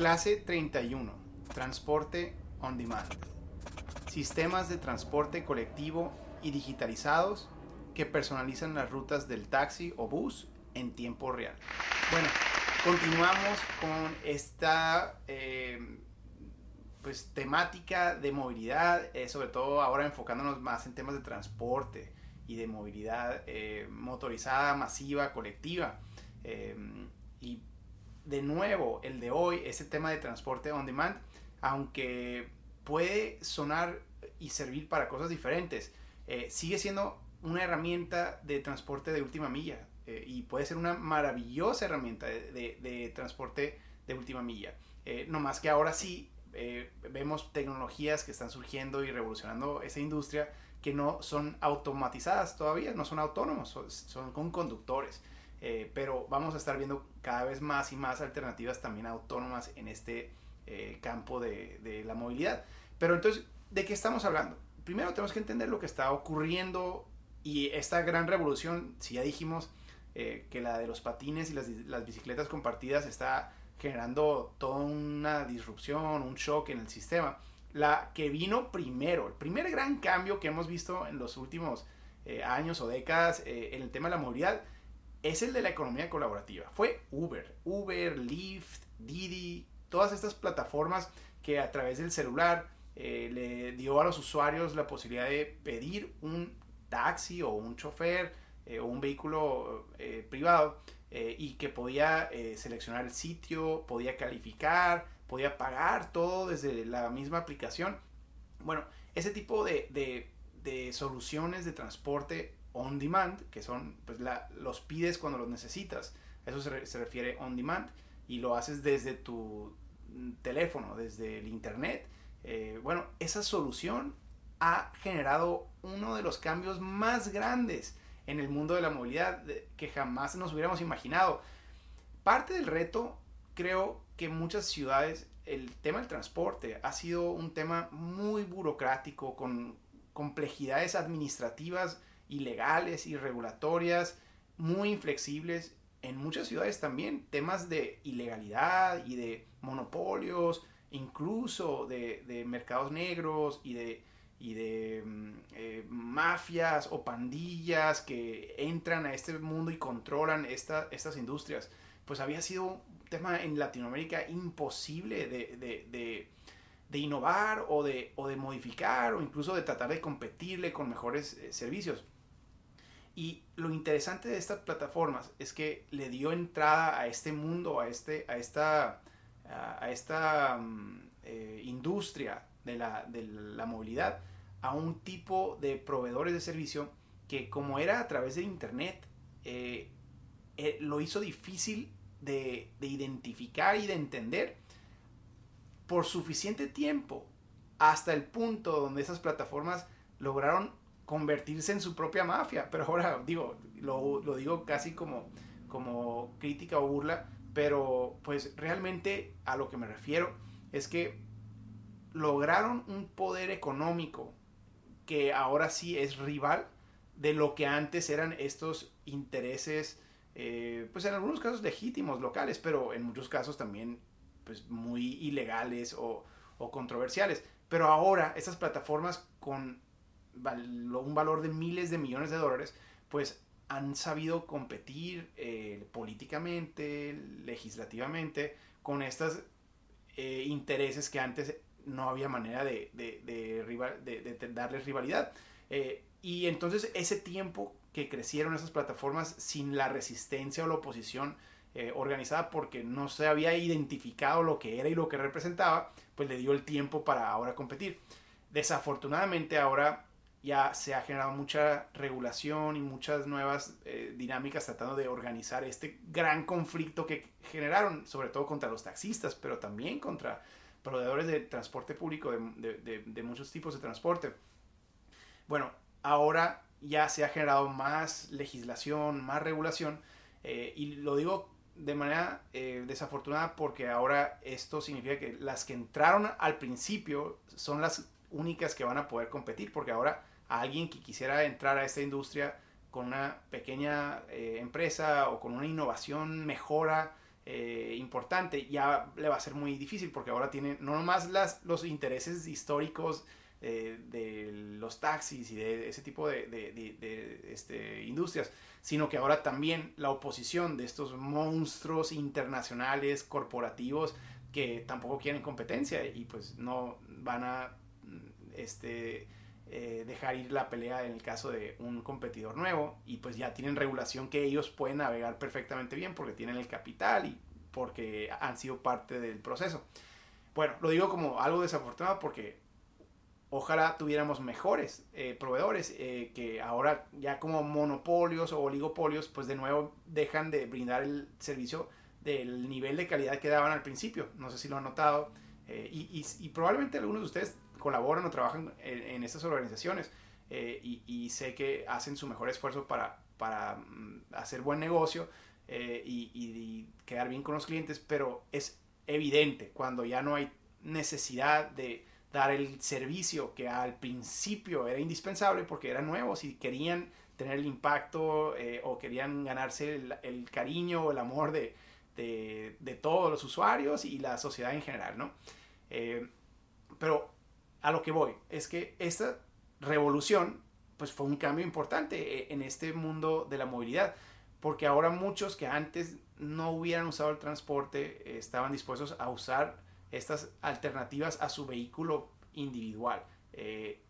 Clase 31. Transporte on demand. Sistemas de transporte colectivo y digitalizados que personalizan las rutas del taxi o bus en tiempo real. Bueno, continuamos con esta eh, pues, temática de movilidad, eh, sobre todo ahora enfocándonos más en temas de transporte y de movilidad eh, motorizada, masiva, colectiva. y de nuevo, el de hoy, ese tema de transporte on demand, aunque puede sonar y servir para cosas diferentes, sigue siendo una herramienta de transporte de última milla eh, y puede ser una maravillosa herramienta de, transporte de última milla. Eh, no más que ahora sí eh, vemos tecnologías que están surgiendo y revolucionando esa industria que no son automatizadas todavía, no son autónomos, son, con conductores. Pero vamos a estar viendo cada vez más y más alternativas también autónomas en este campo de, de la movilidad. Pero entonces, ¿de qué estamos hablando? Primero tenemos que entender lo que está ocurriendo y esta gran revolución, si ya dijimos eh, que la de los patines y las, bicicletas compartidas está generando toda una disrupción, un shock en el sistema, la que vino primero, el primer gran cambio que hemos visto en los últimos eh, años o décadas eh, en el tema de la movilidad, es el de la economía colaborativa. Fue Uber, Uber, Lyft, Didi, todas estas plataformas que a través del celular le dio a los usuarios la posibilidad de pedir un taxi o un chofer eh, o un vehículo eh, privado eh, y que podía seleccionar el sitio, podía calificar, podía pagar todo desde la misma aplicación. Bueno, ese tipo de, de, soluciones de transporte on demand, que son, pues los pides cuando los necesitas, eso se, se refiere on demand y lo haces desde tu mm, teléfono, desde el internet. bueno, esa solución ha generado uno de los cambios más grandes en el mundo de la movilidad que jamás nos hubiéramos imaginado. Parte del reto, creo que muchas ciudades, el tema del transporte ha sido un tema muy burocrático, con complejidades administrativas y legales y regulatorias muy inflexibles. En muchas ciudades también temas de ilegalidad y de monopolios, incluso de, mercados negros y de mm, eh, mafias o pandillas que entran a este mundo y controlan estas industrias, pues había sido un tema en Latinoamérica imposible de, innovar o de, o de modificar o incluso de tratar de competirle con mejores eh, servicios. Y lo interesante de estas plataformas es que le dio entrada a este mundo, a, este, a esta, a, esta mm, eh, industria de la, de la movilidad, a un tipo de proveedores de servicio que como era a través de internet, eh, eh, lo hizo difícil de, identificar y de entender por suficiente tiempo hasta el punto donde esas plataformas lograron convertirse en su propia mafia. Pero ahora digo, lo, lo, digo casi como, como crítica o burla, pero pues realmente a lo que me refiero es que lograron un poder económico que ahora sí es rival de lo que antes eran estos intereses, eh, pues en algunos casos legítimos, locales, pero en muchos casos también pues muy ilegales o, controversiales. Pero ahora estas plataformas con un valor de miles de millones de dólares, pues han sabido competir eh, políticamente, legislativamente, con estos eh, intereses que antes no había manera de, darles rivalidad. Eh, y entonces ese tiempo que crecieron esas plataformas sin la resistencia o la oposición organizada porque no se había identificado lo que era y lo que representaba, pues le dio el tiempo para ahora competir. Desafortunadamente ahora ya se ha generado mucha regulación y muchas nuevas eh, dinámicas tratando de organizar este gran conflicto que generaron, sobre todo contra los taxistas, pero también contra proveedores de transporte público, de, muchos tipos de transporte. Bueno, ahora ya se ha generado más legislación, más regulación, eh, y lo digo de manera eh, desafortunada porque ahora esto significa que las que entraron al principio son las únicas que van a poder competir, porque ahora alguien que quisiera entrar a esta industria con una pequeña eh, empresa o con una innovación mejora eh, importante, ya le va a ser muy difícil porque ahora tiene no nomás las, los intereses históricos eh, de los taxis y de ese tipo de, este, industrias, sino que ahora también la oposición de estos monstruos internacionales, corporativos, que tampoco quieren competencia y pues no van a este, eh, dejar ir la pelea en el caso de un competidor nuevo y pues ya tienen regulación que ellos pueden navegar perfectamente bien porque tienen el capital y porque han sido parte del proceso. Bueno, lo digo como algo desafortunado porque ojalá tuviéramos mejores eh, proveedores eh, que ahora ya como monopolios o oligopolios pues de nuevo dejan de brindar el servicio del nivel de calidad que daban al principio. No sé si lo han notado. y, y, probablemente algunos de ustedes colaboran o trabajan en, estas organizaciones eh, y, sé que hacen su mejor esfuerzo para, para mm, hacer buen negocio eh, y, quedar bien con los clientes, pero es evidente cuando ya no hay necesidad de dar el servicio que al principio era indispensable porque eran nuevos y querían tener el impacto eh, o querían ganarse el, cariño o el amor de, de, todos los usuarios y la sociedad en general, ¿no? pero a lo que voy es que esta revolución pues fue un cambio importante eh, en este mundo de la movilidad, porque ahora muchos que antes no hubieran usado el transporte eh, estaban dispuestos a usar estas alternativas a su vehículo individual. Eh,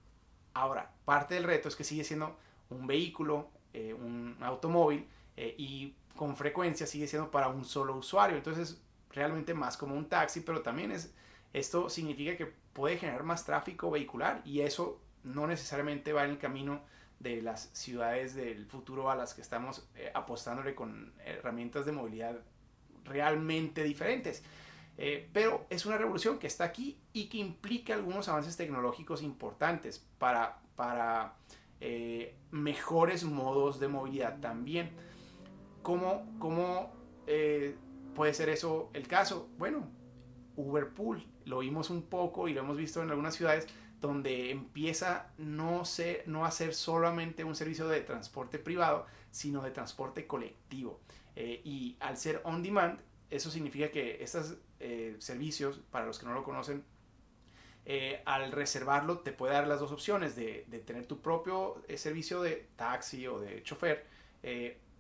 ahora, parte del reto es que sigue siendo un vehículo, un automóvil, y con frecuencia sigue siendo para un solo usuario. Entonces, realmente más como un taxi, pero también es, esto significa que puede generar más tráfico vehicular y eso no necesariamente va en el camino de las ciudades del futuro a las que estamos eh, apostándole con herramientas de movilidad realmente diferentes. Eh, pero es una revolución que está aquí y que implica algunos avances tecnológicos importantes para, para eh, mejores modos de movilidad también. ¿Cómo, cómo puede ser eso el caso? Bueno, Uberpool lo vimos un poco y lo hemos visto en algunas ciudades donde empieza no, ser, no a ser solamente un servicio de transporte privado, sino de transporte colectivo. Eh, y al ser on demand, eso significa que estos eh, servicios, para los que no lo conocen, eh, al reservarlo te puede dar las dos opciones de, de tener tu propio servicio de taxi o de chofer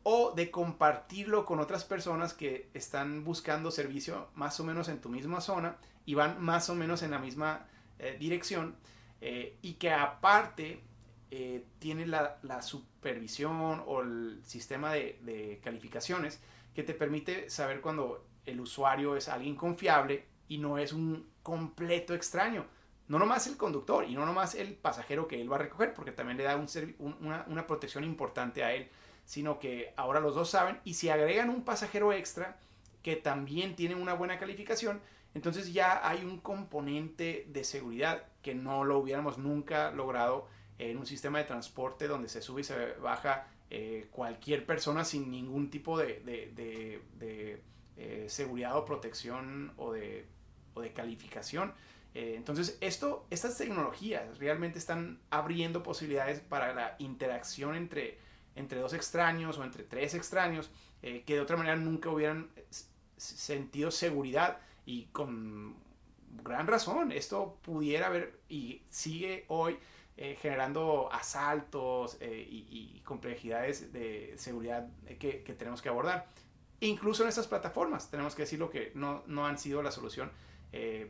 o de compartirlo con otras personas que están buscando servicio más o menos en tu misma zona y van más o menos en la misma eh, dirección eh, y que aparte eh, tiene la, supervisión o el sistema de, calificaciones que te permite saber cuando el usuario es alguien confiable y no es un completo extraño. No nomás el conductor y no nomás el pasajero que él va a recoger, porque también le da una, una protección importante a él sino que ahora los dos saben y si agregan un pasajero extra que también tiene una buena calificación, entonces ya hay un componente de seguridad que no lo hubiéramos nunca logrado en un sistema de transporte donde se sube y se baja eh, cualquier persona sin ningún tipo de, eh, seguridad o protección o de, calificación. Eh, entonces, esto, estas tecnologías realmente están abriendo posibilidades para la interacción entre entre dos extraños o entre tres extraños eh, que de otra manera nunca hubieran sentido seguridad y con gran razón esto pudiera haber y sigue hoy eh, generando asaltos eh, y, complejidades de seguridad que, tenemos que abordar. Incluso en estas plataformas, tenemos que decirlo que no, no han sido la solución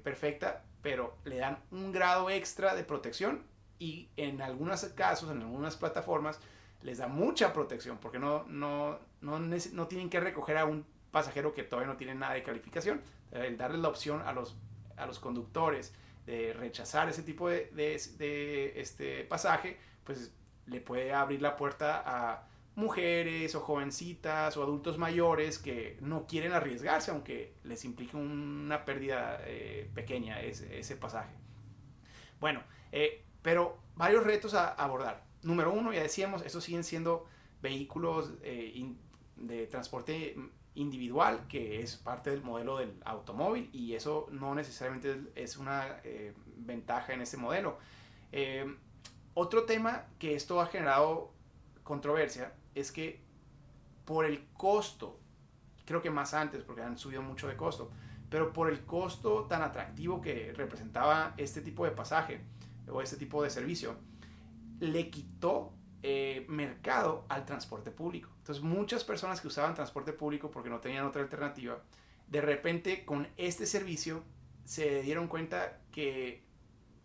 perfecta, pero le dan un grado extra de protección y en algunos casos, en algunas plataformas, les da mucha protección porque no, no, no, no, tienen que recoger a un pasajero que todavía no tiene nada de calificación. El darles la opción a los, a los conductores de rechazar ese tipo de, de, este pasaje, pues le puede abrir la puerta a mujeres o jovencitas o adultos mayores que no quieren arriesgarse aunque les implique una pérdida eh, pequeña ese, ese, pasaje. Bueno, eh, pero varios retos a abordar número uno, ya decíamos, estos siguen siendo vehículos eh, de transporte individual, que es parte del modelo del automóvil, y eso no necesariamente es una eh, ventaja en este modelo. Eh, otro tema que esto ha generado controversia es que por el costo creo que más antes porque han subido mucho de costo, pero por el costo tan atractivo que representaba este tipo de pasaje o este tipo de servicio, le quitó eh, mercado al transporte público. Entonces muchas personas que usaban transporte público porque no tenían otra alternativa, de repente con este servicio se dieron cuenta que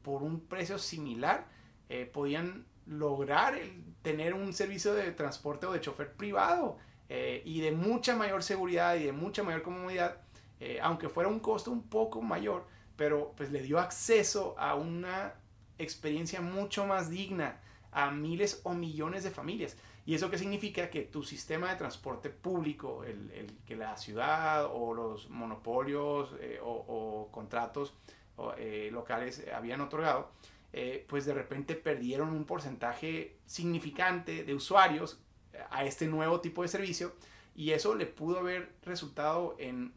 por un precio similar eh, podían lograr tener un servicio de transporte o de chofer privado eh, y de mucha mayor seguridad y de mucha mayor comodidad, aunque fuera un costo un poco mayor, pero pues le dio acceso a una experiencia mucho más digna a miles o millones de familias. ¿Y eso qué significa? Que tu sistema de transporte público, el, que la ciudad o los monopolios eh, o, contratos eh, locales habían otorgado, eh, pues de repente perdieron un porcentaje significante de usuarios a este nuevo tipo de servicio y eso le pudo haber resultado en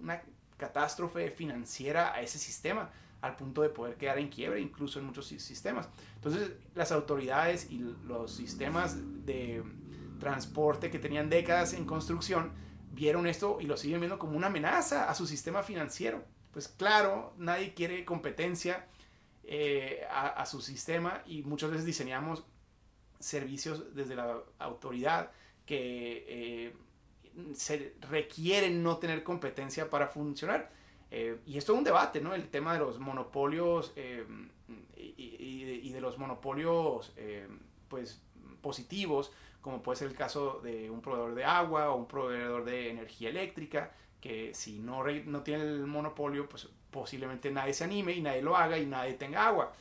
una catástrofe financiera a ese sistema al punto de poder quedar en quiebra incluso en muchos sistemas. Entonces las autoridades y los sistemas de transporte que tenían décadas en construcción vieron esto y lo siguen viendo como una amenaza a su sistema financiero. Pues claro, nadie quiere competencia eh, a, su sistema y muchas veces diseñamos servicios desde la autoridad que eh, se requieren no tener competencia para funcionar. Eh, y esto es un debate, ¿no? El tema de los monopolios eh, y, de, los monopolios, eh, pues, positivos, como puede ser el caso de un proveedor de agua o un proveedor de energía eléctrica, que si no, no tiene el monopolio, pues posiblemente nadie se anime y nadie lo haga y nadie tenga agua.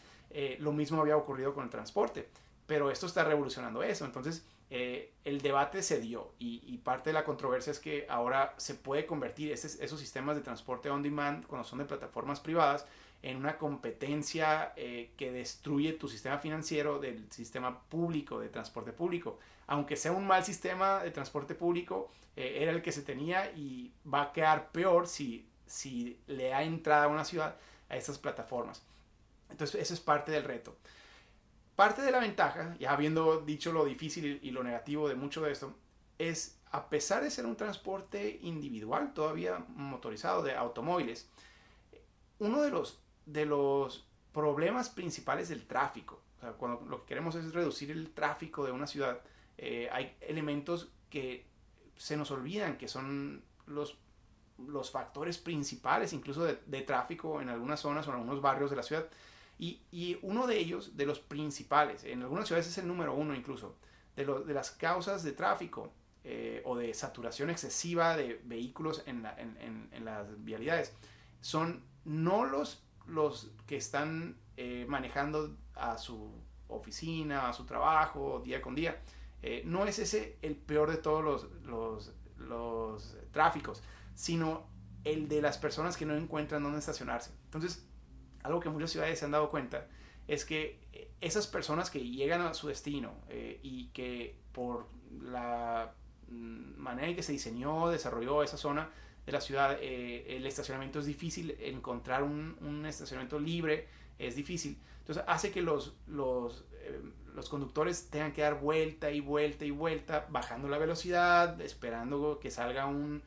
lo mismo había ocurrido con el transporte, pero esto está revolucionando eso. Entonces, eh, el debate se dio y, parte de la controversia es que ahora se puede convertir esos sistemas de transporte on demand, cuando son de plataformas privadas, en una competencia eh, que destruye tu sistema financiero del sistema público, de transporte público. Aunque sea un mal sistema de transporte público, eh, era el que se tenía y va a quedar peor si, si le da entrada a una ciudad a estas plataformas. Entonces, eso es parte del reto. Parte de la ventaja, ya habiendo dicho lo difícil y lo negativo de mucho de esto, es a pesar de ser un transporte individual, todavía motorizado de automóviles, uno de los, de los problemas principales del tráfico, cuando lo que queremos es reducir el tráfico de una ciudad, eh, hay elementos que se nos olvidan, que son los, los factores principales incluso de tráfico en algunas zonas o en algunos barrios de la ciudad. Y, uno de ellos, de los principales, en algunas ciudades es el número uno incluso, de, de las causas de tráfico eh, o de saturación excesiva de vehículos en, las vialidades, son no los, los que están eh, manejando a su oficina, a su trabajo, día con día. Eh, no es ese el peor de todos los, los, los tráficos, sino el de las personas que no encuentran dónde estacionarse. Entonces, algo que muchas ciudades se han dado cuenta, es que eh, esas personas que llegan a su destino eh, y que por la mm, manera en que se diseñó, desarrolló esa zona de la ciudad, eh, el estacionamiento es difícil, encontrar un, estacionamiento libre es difícil. Entonces hace que los, los, los conductores tengan que dar vuelta y vuelta y vuelta, bajando la velocidad, esperando que salga un,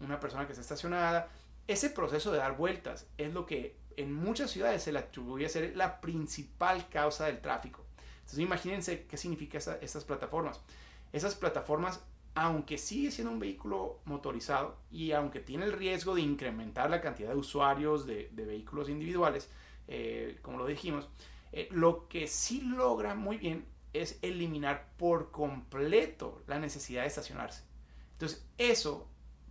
una persona que está estacionada. Ese proceso de dar vueltas es lo que en muchas ciudades se le atribuye a ser la principal causa del tráfico. Entonces imagínense qué significa estas plataformas. Esas plataformas, aunque sigue siendo un vehículo motorizado y aunque tiene el riesgo de incrementar la cantidad de usuarios de, vehículos individuales, eh, como lo dijimos, eh, lo que sí logra muy bien es eliminar por completo la necesidad de estacionarse. Entonces eso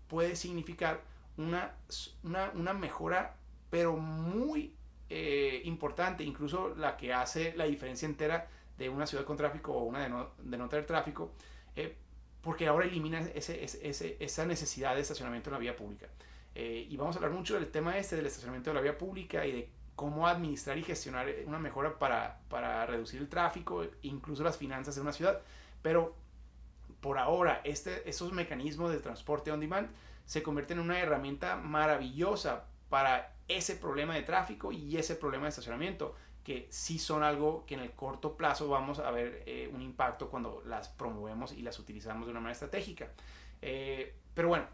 puede significar una, una, una mejora pero muy eh, importante, incluso la que hace la diferencia entera de una ciudad con tráfico o una de no, de no tener tráfico, eh, porque ahora elimina ese, ese, esa necesidad de estacionamiento en la vía pública. Eh, y vamos a hablar mucho del tema este del estacionamiento de la vía pública y de cómo administrar y gestionar una mejora para, para reducir el tráfico, incluso las finanzas de una ciudad. Pero por ahora, este, esos mecanismos de transporte on demand se convierten en una herramienta maravillosa para ese problema de tráfico y ese problema de estacionamiento, que sí son algo que en el corto plazo vamos a ver eh, un impacto cuando las promovemos y las utilizamos de una manera estratégica. Eh, Pero bueno,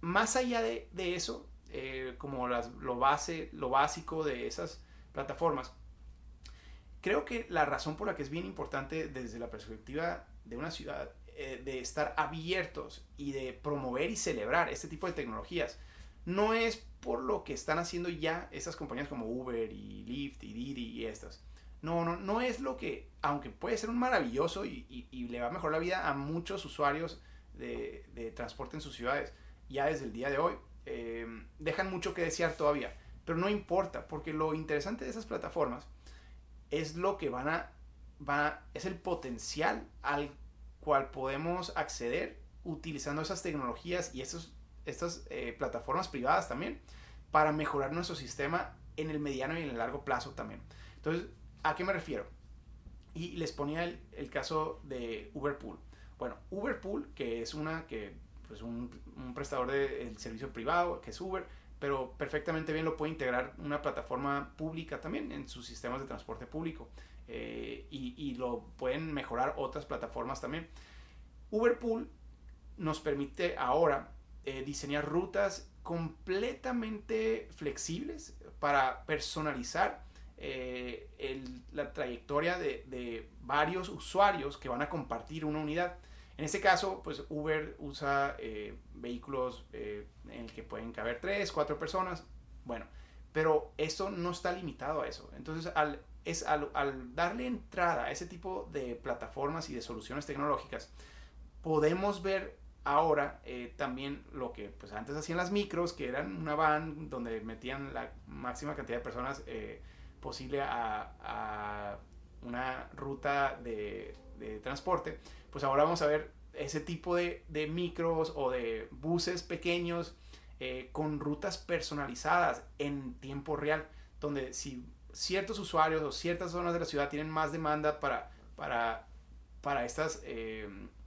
más allá de, de eso, eh, como las, lo, base, lo básico de esas plataformas, creo que la razón por la que es bien importante desde la perspectiva de una ciudad, de estar abiertos y de promover y celebrar este tipo de tecnologías, no es por lo que están haciendo ya esas compañías como Uber y Lyft y Didi y estas. No, no, no es lo que, aunque puede ser un maravilloso y, y, le va a mejorar la vida a muchos usuarios de, de, transporte en sus ciudades, ya desde el día de hoy, eh, dejan mucho que desear todavía. Pero no importa, porque lo interesante de esas plataformas es lo que van a, va es el potencial al cual podemos acceder utilizando esas tecnologías y estos, estas eh, plataformas privadas también para mejorar nuestro sistema en el mediano y en el largo plazo también. Entonces, ¿a qué me refiero? Y les ponía el, caso de Uberpool. Bueno, Uberpool, que es una que pues un, un prestador de servicio privado, que es Uber, pero perfectamente bien lo puede integrar una plataforma pública también en sus sistemas de transporte público eh, y, y, lo pueden mejorar otras plataformas también. Uberpool nos permite ahora eh, diseñar rutas completamente flexibles para personalizar eh, la trayectoria de, varios usuarios que van a compartir una unidad. En este caso, pues Uber usa eh, vehículos eh, en el que pueden caber tres, cuatro personas. Bueno, pero esto no está limitado a eso. Entonces, al, es al, al, darle entrada a ese tipo de plataformas y de soluciones tecnológicas, podemos ver ahora eh, también lo que pues antes hacían las micros, que eran una van donde metían la máxima cantidad de personas eh, posible a, una ruta de, transporte pues ahora vamos a ver ese tipo de, micros o de buses pequeños eh, con rutas personalizadas en tiempo real, donde si ciertos usuarios o ciertas zonas de la ciudad tienen más demanda para, para, para, estas,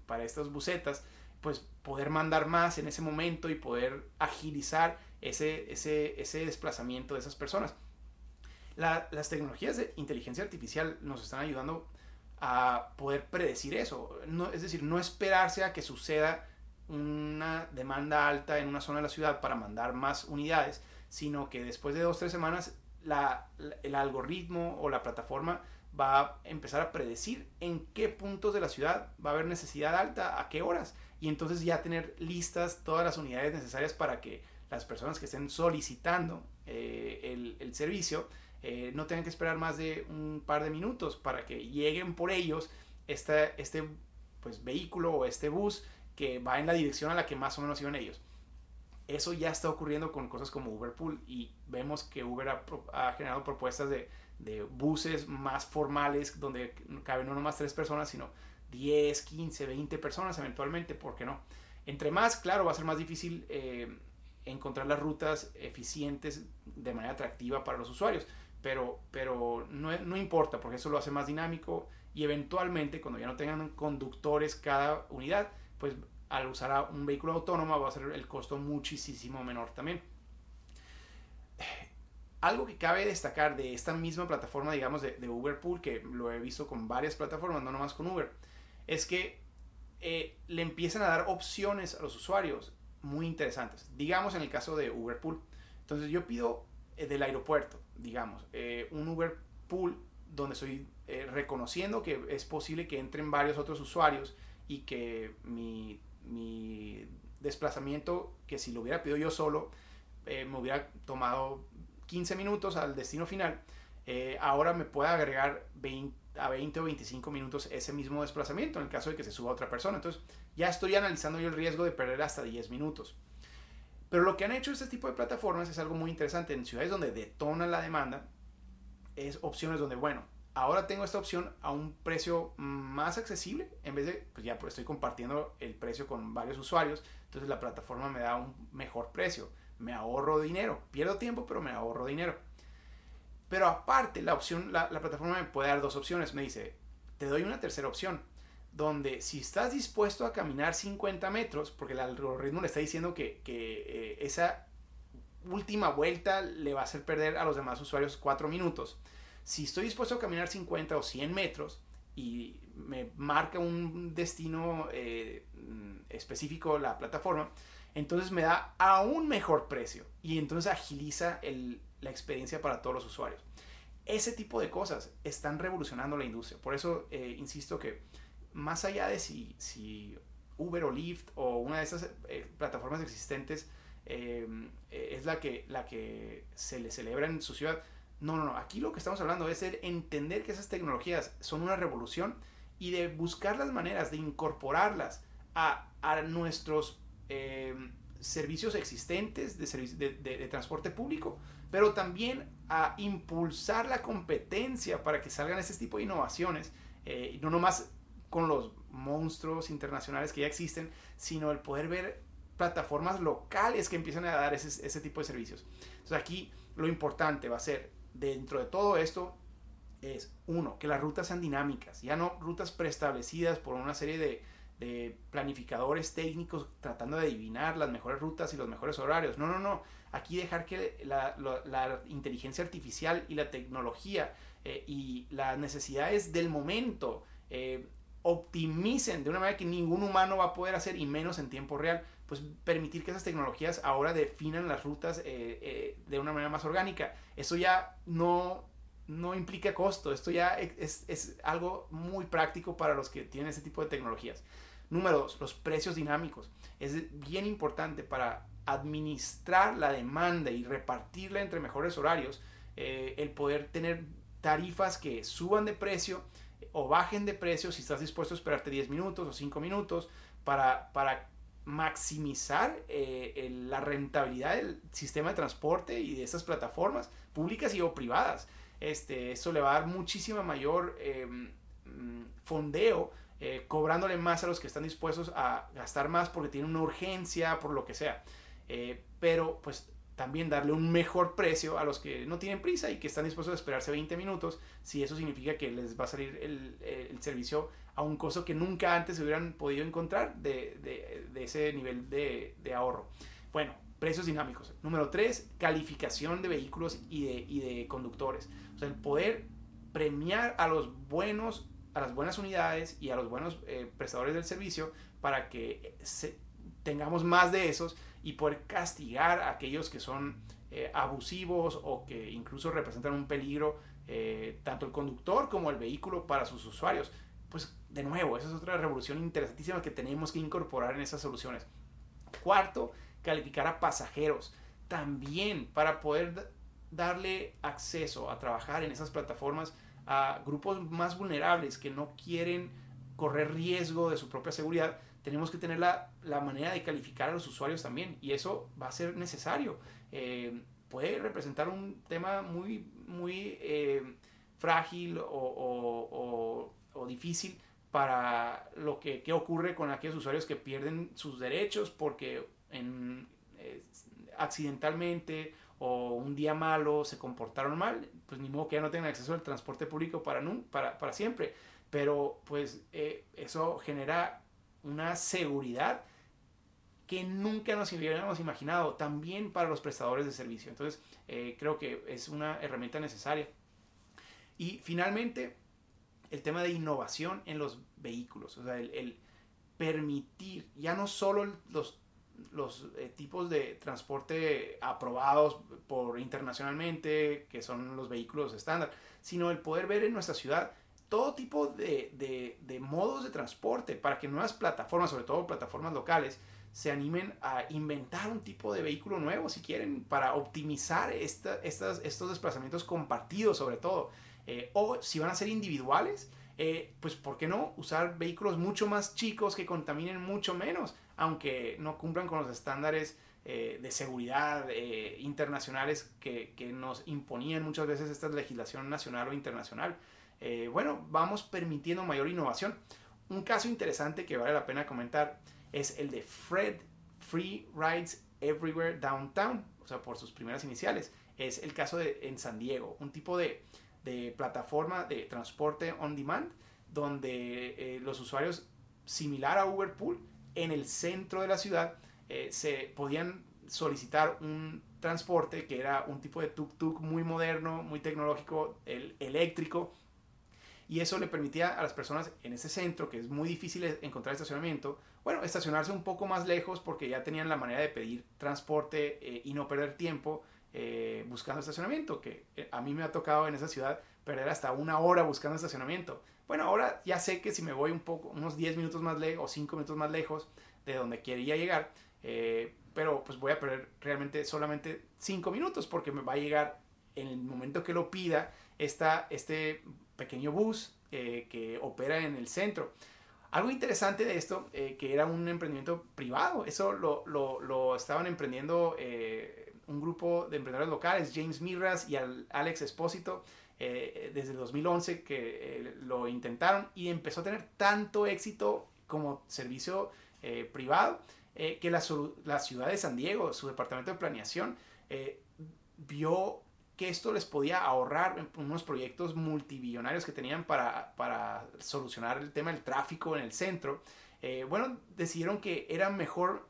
para estas busetas, pues poder mandar más en ese momento y poder agilizar ese, ese, ese desplazamiento de esas personas. La, las tecnologías de inteligencia artificial nos están ayudando a poder predecir eso. No, es decir, no esperarse a que suceda una demanda alta en una zona de la ciudad para mandar más unidades, sino que después de dos tres semanas la, el algoritmo o la plataforma va a empezar a predecir en qué puntos de la ciudad va a haber necesidad alta, a qué horas, y entonces ya tener listas todas las unidades necesarias para que las personas que estén solicitando eh, el, el servicio eh, no tengan que esperar más de un par de minutos para que lleguen por ellos este, este pues, vehículo o este bus que va en la dirección a la que más o menos iban ellos. Eso ya está ocurriendo con cosas como Uberpool y vemos que Uber ha, generado propuestas de, buses más formales donde caben no más tres personas, sino 10, 15, 20 personas eventualmente, ¿por qué no? Entre más, claro, va a ser más difícil eh, encontrar las rutas eficientes de manera atractiva para los usuarios pero, pero no, no, importa porque eso lo hace más dinámico y eventualmente cuando ya no tengan conductores cada unidad, pues al usar un vehículo autónomo va a ser el costo muchísimo menor también. Algo que cabe destacar de esta misma plataforma, digamos, de, de Uberpool, que lo he visto con varias plataformas, no nomás con Uber, es que eh, le empiezan a dar opciones a los usuarios muy interesantes. Digamos en el caso de Uberpool. Entonces yo pido eh, del aeropuerto, digamos, eh, un Uber Pool donde estoy eh, reconociendo que es posible que entren varios otros usuarios y que mi, mi desplazamiento, que si lo hubiera pedido yo solo, me hubiera tomado 15 minutos al destino final, ahora me puede agregar 20, a 20 o 25 minutos ese mismo desplazamiento en el caso de que se suba otra persona. Entonces ya estoy analizando yo el riesgo de perder hasta 10 minutos. Pero lo que han hecho este tipo de plataformas es algo muy interesante. En ciudades donde detona la demanda, es opciones donde, bueno, ahora tengo esta opción a un precio más accesible. En vez de, pues ya pues estoy compartiendo el precio con varios usuarios. Entonces la plataforma me da un mejor precio. Me ahorro dinero. Pierdo tiempo, pero me ahorro dinero. Pero aparte, la opción, la, la plataforma me puede dar dos opciones. Me dice, te doy una tercera opción donde si estás dispuesto a caminar 50 metros, porque el algoritmo le está diciendo que, que eh, esa última vuelta le va a hacer perder a los demás usuarios 4 minutos, si estoy dispuesto a caminar 50 o 100 metros, y me marca un destino eh, específico la plataforma, entonces me da aún mejor precio y entonces agiliza la experiencia para todos los usuarios. Ese tipo de cosas están revolucionando la industria. Por eso eh, insisto que más allá de si, si, Uber o Lyft o una de esas eh, plataformas existentes es la que, la que se le celebra en su ciudad, no, no. Aquí lo que estamos hablando es de entender que esas tecnologías son una revolución y de buscar las maneras de incorporarlas a, nuestros eh, servicios existentes de, transporte público, pero también a impulsar la competencia para que salgan ese tipo de innovaciones, eh, no nomás con los monstruos internacionales que ya existen, sino el poder ver plataformas locales que empiezan a dar ese, ese tipo de servicios. Entonces aquí lo importante va a ser dentro de todo esto es, uno, que las rutas sean dinámicas, ya no rutas preestablecidas por una serie de, planificadores técnicos tratando de adivinar las mejores rutas y los mejores horarios. No, no, no. Aquí dejar que la, inteligencia artificial y la tecnología eh, y las necesidades del momento eh, optimicen de una manera que ningún humano va a poder hacer y menos en tiempo real, pues permitir que esas tecnologías ahora definan las rutas eh, eh, de una manera más orgánica. Eso ya no, no implica costo, esto ya es, es, algo muy práctico para los que tienen ese tipo de tecnologías. Número dos, los precios dinámicos. Es bien importante para administrar la demanda y repartirla entre mejores horarios, eh, el poder tener tarifas que suban de precio o bajen de precio si estás dispuesto a esperarte 10 minutos o 5 minutos para, para maximizar eh, la rentabilidad del sistema de transporte y de estas plataformas públicas y o privadas. Este, eso le va a dar muchísima mayor em, mm, fondeo, eh, cobrándole más a los que están dispuestos a gastar más porque tienen una urgencia, por lo que sea. Eh, pero pues también darle un mejor precio a los que no tienen prisa y que están dispuestos a esperarse 20 minutos, si eso significa que les va a salir el, el servicio a un costo que nunca antes se hubieran podido encontrar de, ese nivel de, ahorro. Bueno, precios dinámicos. Número 3, calificación de vehículos y de, conductores. O sea, el poder premiar a los buenos a las buenas unidades y a los buenos eh, prestadores del servicio para que tengamos más de esos y poder castigar a aquellos que son eh, abusivos o que incluso representan un peligro eh, tanto el conductor como el vehículo para sus usuarios. Pues de nuevo, esa es otra revolución interesantísima que tenemos que incorporar en esas soluciones. Cuarto, calificar a pasajeros. También para poder darle acceso a trabajar en esas plataformas a grupos más vulnerables que no quieren correr riesgo de su propia seguridad, tenemos que tener la, manera de calificar a los usuarios también y eso va a ser necesario. Eh, puede representar un tema muy, muy eh, frágil o, difícil para lo que, ocurre con aquellos usuarios que pierden sus derechos porque eh, accidentalmente o un día malo se comportaron mal, pues ni modo que ya no tengan acceso al transporte público para, para, para siempre. Pero pues eso genera una seguridad que nunca nos hubiéramos imaginado, también para los prestadores de servicio. Entonces, eh, creo que es una herramienta necesaria. Y finalmente, el tema de innovación en los vehículos, o sea, el, permitir ya no solo los, eh, tipos de transporte aprobados por internacionalmente, que son los vehículos estándar, sino el poder ver en nuestra ciudad todo tipo de, modos de transporte para que nuevas plataformas, sobre todo plataformas locales, se animen a inventar un tipo de vehículo nuevo si quieren para optimizar estas, estos desplazamientos compartidos sobre todo. Eh, o si van a ser individuales, eh, pues ¿por qué no usar vehículos mucho más chicos que contaminen mucho menos, aunque no cumplan con los estándares eh, de seguridad internacionales que, que nos imponían muchas veces esta legislación nacional o internacional? Bueno, vamos permitiendo mayor innovación. Un caso interesante que vale la pena comentar es el de Fred Free Rides Everywhere Downtown, o sea, por sus primeras iniciales. Es el caso de en San Diego, un tipo de, plataforma de transporte on demand donde eh, los usuarios, similar a Uberpool, en el centro de la ciudad, eh, se podían solicitar un transporte que era un tipo de tuk-tuk muy moderno, muy tecnológico, el, eléctrico, y eso le permitía a las personas en ese centro, que es muy difícil encontrar estacionamiento, bueno, estacionarse un poco más lejos porque ya tenían la manera de pedir transporte eh, y no perder tiempo eh, buscando estacionamiento, que eh, a mí me ha tocado en esa ciudad perder hasta una hora buscando estacionamiento. Bueno, ahora ya sé que si me voy un poco, unos 10 minutos más lejos o 5 minutos más lejos de donde quería llegar, pero pues voy a perder realmente solamente 5 minutos porque me va a llegar en el momento que lo pida esta, este pequeño bus que opera en el centro. Algo interesante de esto, eh, que era un emprendimiento privado, eso lo, lo, lo estaban emprendiendo eh, un grupo de emprendedores locales, James Mirras y Alex Espósito, eh, desde el 2011 que lo intentaron y empezó a tener tanto éxito como servicio privado que la, la, ciudad de San Diego, su departamento de planeación, vio que esto les podía ahorrar unos proyectos multibillonarios que tenían para, para solucionar el tema del tráfico en el centro. Eh, bueno, decidieron que era mejor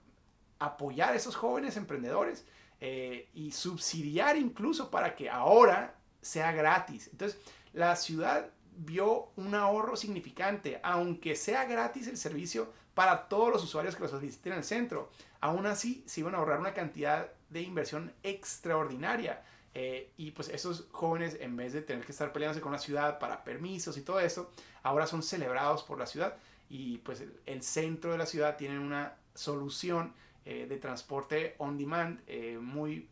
apoyar a esos jóvenes emprendedores eh, y subsidiar incluso para que ahora sea gratis. Entonces, la ciudad vio un ahorro significante, aunque sea gratis el servicio para todos los usuarios que los visiten en el centro. Aún así, se iban a ahorrar una cantidad de inversión extraordinaria. Eh, y pues esos jóvenes, en vez de tener que estar peleándose con la ciudad para permisos y todo eso, ahora son celebrados por la ciudad y pues el, centro de la ciudad tiene una solución eh, de transporte on demand eh, muy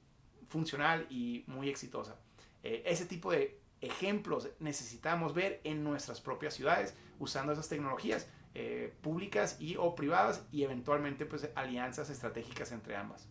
funcional y muy exitosa. ese tipo de ejemplos necesitamos ver en nuestras propias ciudades usando esas tecnologías públicas y o privadas y eventualmente pues alianzas estratégicas entre ambas.